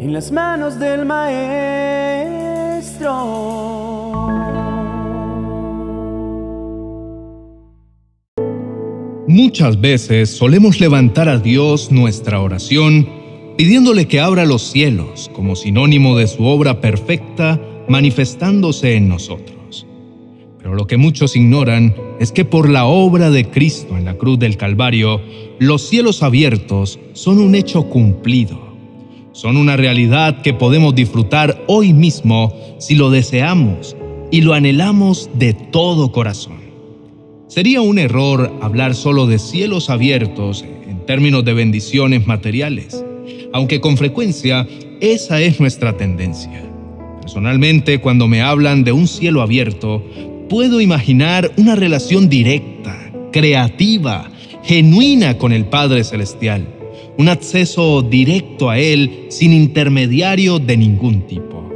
en las manos del Maestro. Muchas veces solemos levantar a Dios nuestra oración pidiéndole que abra los cielos como sinónimo de su obra perfecta manifestándose en nosotros. Pero lo que muchos ignoran es que por la obra de Cristo en la cruz del Calvario, los cielos abiertos son un hecho cumplido. Son una realidad que podemos disfrutar hoy mismo si lo deseamos y lo anhelamos de todo corazón. Sería un error hablar solo de cielos abiertos en términos de bendiciones materiales, aunque con frecuencia esa es nuestra tendencia. Personalmente, cuando me hablan de un cielo abierto, puedo imaginar una relación directa, creativa, genuina con el Padre Celestial, un acceso directo a Él sin intermediario de ningún tipo.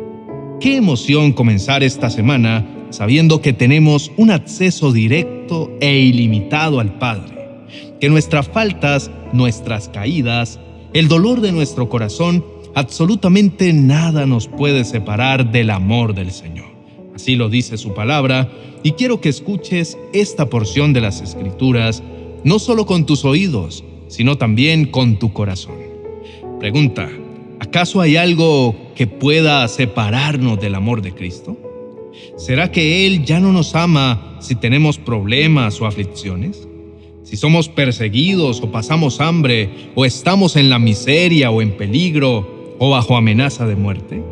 Qué emoción comenzar esta semana sabiendo que tenemos un acceso directo e ilimitado al Padre, que nuestras faltas, nuestras caídas, el dolor de nuestro corazón, absolutamente nada nos puede separar del amor del Señor. Así lo dice su palabra, y quiero que escuches esta porción de las Escrituras, no solo con tus oídos, sino también con tu corazón. Pregunta, ¿acaso hay algo que pueda separarnos del amor de Cristo? ¿Será que Él ya no nos ama si tenemos problemas o aflicciones? Si somos perseguidos o pasamos hambre o estamos en la miseria o en peligro o bajo amenaza de muerte?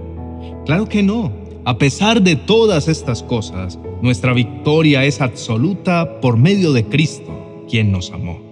Claro que no. A pesar de todas estas cosas, nuestra victoria es absoluta por medio de Cristo, quien nos amó.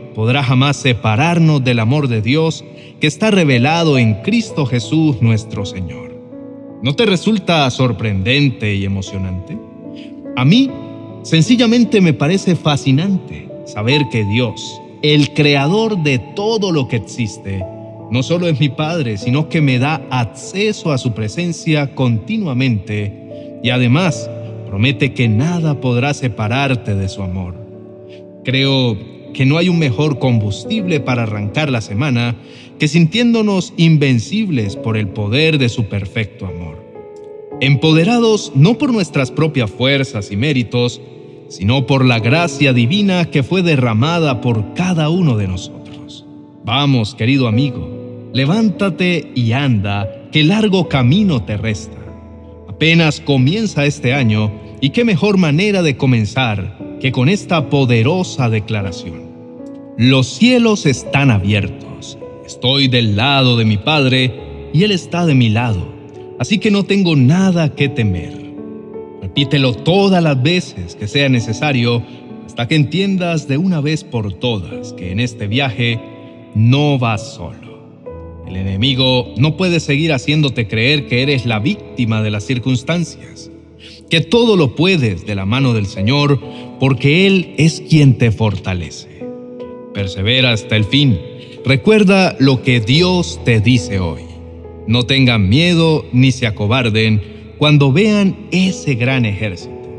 podrá jamás separarnos del amor de Dios que está revelado en Cristo Jesús nuestro Señor. ¿No te resulta sorprendente y emocionante? A mí, sencillamente me parece fascinante saber que Dios, el creador de todo lo que existe, no solo es mi Padre, sino que me da acceso a su presencia continuamente y además promete que nada podrá separarte de su amor. Creo que no hay un mejor combustible para arrancar la semana que sintiéndonos invencibles por el poder de su perfecto amor. Empoderados no por nuestras propias fuerzas y méritos, sino por la gracia divina que fue derramada por cada uno de nosotros. Vamos, querido amigo, levántate y anda, que largo camino te resta. Apenas comienza este año y qué mejor manera de comenzar que con esta poderosa declaración. Los cielos están abiertos, estoy del lado de mi Padre y Él está de mi lado, así que no tengo nada que temer. Repítelo todas las veces que sea necesario hasta que entiendas de una vez por todas que en este viaje no vas solo. El enemigo no puede seguir haciéndote creer que eres la víctima de las circunstancias, que todo lo puedes de la mano del Señor, porque Él es quien te fortalece. Persevera hasta el fin. Recuerda lo que Dios te dice hoy. No tengan miedo ni se acobarden cuando vean ese gran ejército,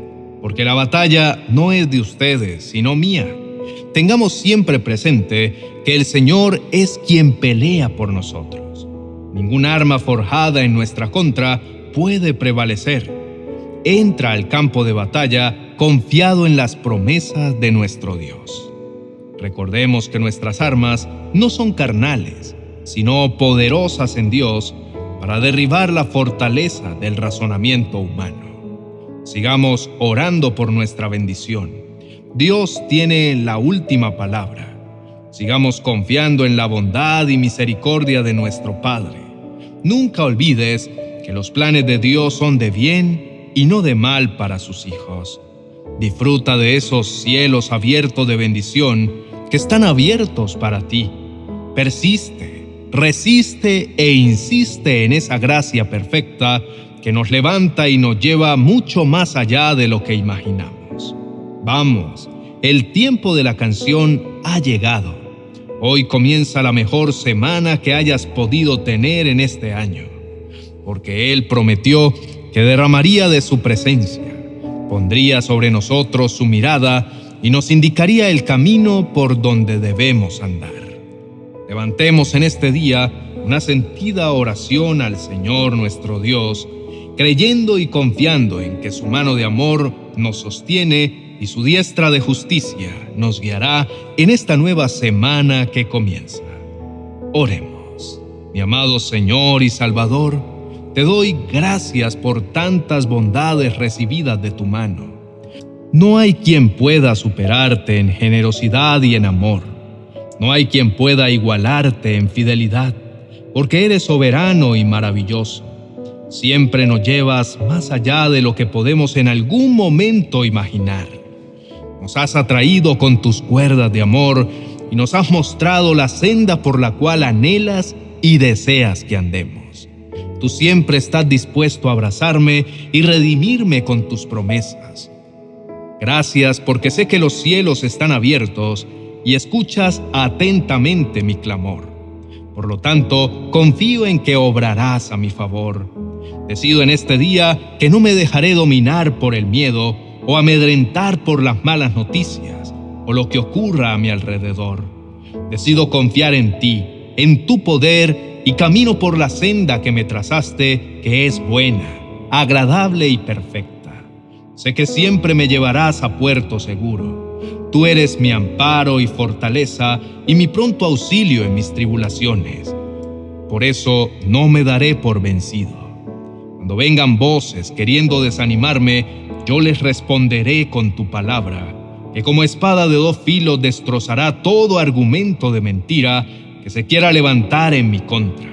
porque la batalla no es de ustedes, sino mía tengamos siempre presente que el Señor es quien pelea por nosotros. Ningún arma forjada en nuestra contra puede prevalecer. Entra al campo de batalla confiado en las promesas de nuestro Dios. Recordemos que nuestras armas no son carnales, sino poderosas en Dios para derribar la fortaleza del razonamiento humano. Sigamos orando por nuestra bendición Dios tiene la última palabra. Sigamos confiando en la bondad y misericordia de nuestro Padre. Nunca olvides que los planes de Dios son de bien y no de mal para sus hijos. Disfruta de esos cielos abiertos de bendición que están abiertos para ti. Persiste, resiste e insiste en esa gracia perfecta que nos levanta y nos lleva mucho más allá de lo que imaginamos. Vamos, el tiempo de la canción ha llegado. Hoy comienza la mejor semana que hayas podido tener en este año, porque Él prometió que derramaría de su presencia, pondría sobre nosotros su mirada y nos indicaría el camino por donde debemos andar. Levantemos en este día una sentida oración al Señor nuestro Dios, creyendo y confiando en que su mano de amor nos sostiene y su diestra de justicia nos guiará en esta nueva semana que comienza. Oremos. Mi amado Señor y Salvador, te doy gracias por tantas bondades recibidas de tu mano. No hay quien pueda superarte en generosidad y en amor. No hay quien pueda igualarte en fidelidad porque eres soberano y maravilloso. Siempre nos llevas más allá de lo que podemos en algún momento imaginar. Nos has atraído con tus cuerdas de amor y nos has mostrado la senda por la cual anhelas y deseas que andemos. Tú siempre estás dispuesto a abrazarme y redimirme con tus promesas. Gracias porque sé que los cielos están abiertos y escuchas atentamente mi clamor. Por lo tanto, confío en que obrarás a mi favor. Decido en este día que no me dejaré dominar por el miedo o amedrentar por las malas noticias o lo que ocurra a mi alrededor. Decido confiar en ti, en tu poder y camino por la senda que me trazaste, que es buena, agradable y perfecta. Sé que siempre me llevarás a puerto seguro Tú eres mi amparo y fortaleza y mi pronto auxilio en mis tribulaciones. Por eso no me daré por vencido. Cuando vengan voces queriendo desanimarme, yo les responderé con tu palabra, que como espada de dos filos destrozará todo argumento de mentira que se quiera levantar en mi contra.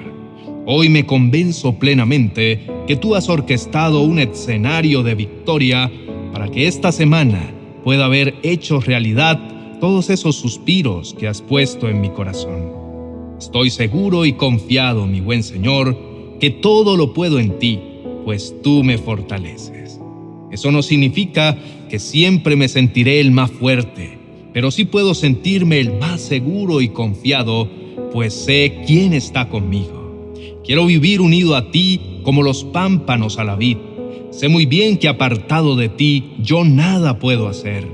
Hoy me convenzo plenamente que tú has orquestado un escenario de victoria para que esta semana pueda haber hecho realidad todos esos suspiros que has puesto en mi corazón. Estoy seguro y confiado, mi buen Señor, que todo lo puedo en ti, pues tú me fortaleces. Eso no significa que siempre me sentiré el más fuerte, pero sí puedo sentirme el más seguro y confiado, pues sé quién está conmigo. Quiero vivir unido a ti como los pámpanos a la vid Sé muy bien que apartado de ti yo nada puedo hacer.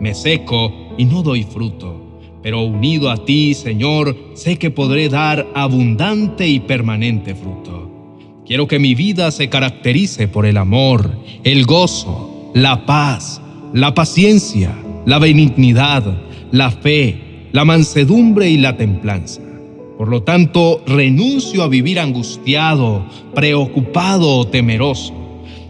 Me seco y no doy fruto. Pero unido a ti, Señor, sé que podré dar abundante y permanente fruto. Quiero que mi vida se caracterice por el amor, el gozo, la paz, la paciencia, la benignidad, la fe, la mansedumbre y la templanza. Por lo tanto, renuncio a vivir angustiado, preocupado o temeroso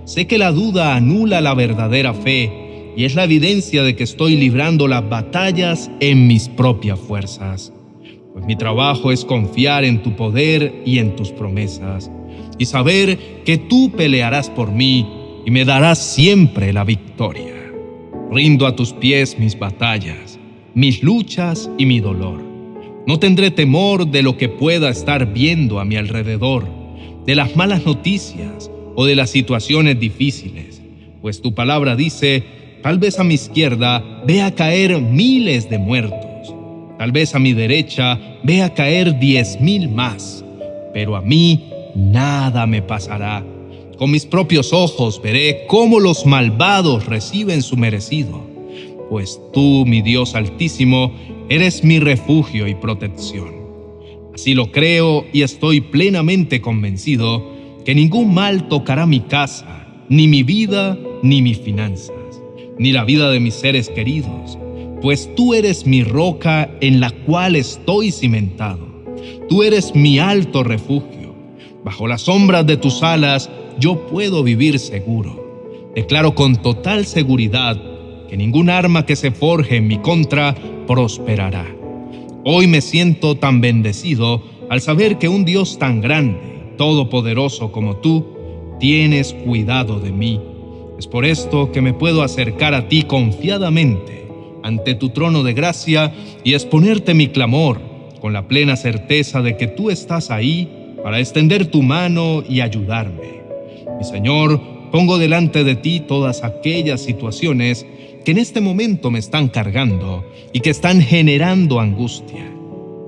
Sé que la duda anula la verdadera fe y es la evidencia de que estoy librando las batallas en mis propias fuerzas. Pues mi trabajo es confiar en tu poder y en tus promesas y saber que tú pelearás por mí y me darás siempre la victoria. Rindo a tus pies mis batallas, mis luchas y mi dolor. No tendré temor de lo que pueda estar viendo a mi alrededor, de las malas noticias, o de las situaciones difíciles, pues tu palabra dice, tal vez a mi izquierda vea caer miles de muertos, tal vez a mi derecha vea caer diez mil más, pero a mí nada me pasará. Con mis propios ojos veré cómo los malvados reciben su merecido, pues tú, mi Dios altísimo, eres mi refugio y protección. Así lo creo y estoy plenamente convencido que ningún mal tocará mi casa, ni mi vida, ni mis finanzas, ni la vida de mis seres queridos, pues tú eres mi roca en la cual estoy cimentado. Tú eres mi alto refugio. Bajo las sombras de tus alas yo puedo vivir seguro. Declaro con total seguridad que ningún arma que se forje en mi contra prosperará. Hoy me siento tan bendecido al saber que un Dios tan grande, todopoderoso como tú, tienes cuidado de mí. Es por esto que me puedo acercar a ti confiadamente ante tu trono de gracia y exponerte mi clamor con la plena certeza de que tú estás ahí para extender tu mano y ayudarme. Mi Señor, pongo delante de ti todas aquellas situaciones que en este momento me están cargando y que están generando angustia.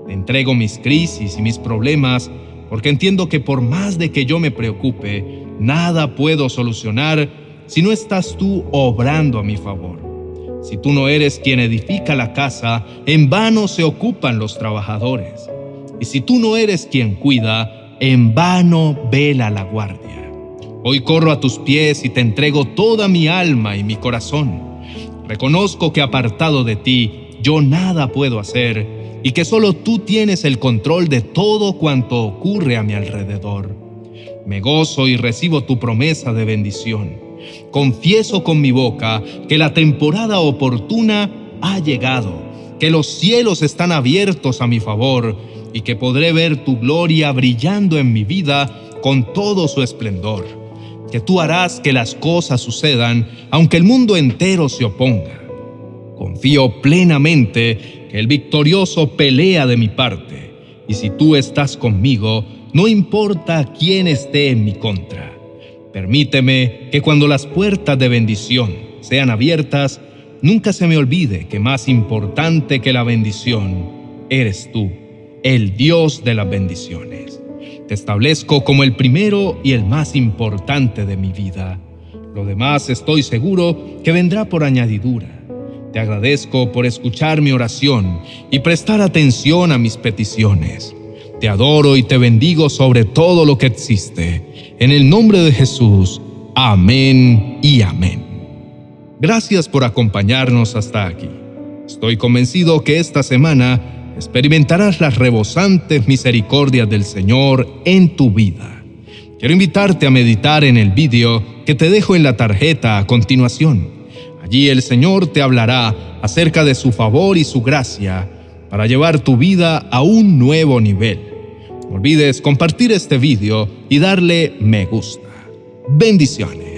Te entrego mis crisis y mis problemas porque entiendo que por más de que yo me preocupe, nada puedo solucionar si no estás tú obrando a mi favor. Si tú no eres quien edifica la casa, en vano se ocupan los trabajadores. Y si tú no eres quien cuida, en vano vela la guardia. Hoy corro a tus pies y te entrego toda mi alma y mi corazón. Reconozco que apartado de ti, yo nada puedo hacer y que solo tú tienes el control de todo cuanto ocurre a mi alrededor. Me gozo y recibo tu promesa de bendición confieso con mi boca que la temporada oportuna ha llegado, que los cielos están abiertos a mi favor y que podré ver tu gloria brillando en mi vida con todo su esplendor, que tú harás que las cosas sucedan aunque el mundo entero se oponga. Confío plenamente que el victorioso pelea de mi parte, y si tú estás conmigo, no importa quién esté en mi contra. Permíteme que cuando las puertas de bendición sean abiertas, nunca se me olvide que más importante que la bendición eres tú, el Dios de las bendiciones. Te establezco como el primero y el más importante de mi vida. Lo demás estoy seguro que vendrá por añadidura. Te agradezco por escuchar mi oración y prestar atención a mis peticiones. Te adoro y te bendigo sobre todo lo que existe. En el nombre de Jesús. Amén y amén. Gracias por acompañarnos hasta aquí. Estoy convencido que esta semana experimentarás las rebosantes misericordias del Señor en tu vida. Quiero invitarte a meditar en el vídeo que te dejo en la tarjeta a continuación. Allí el Señor te hablará acerca de su favor y su gracia para llevar tu vida a un nuevo nivel. No olvides compartir este video y darle me gusta. Bendiciones.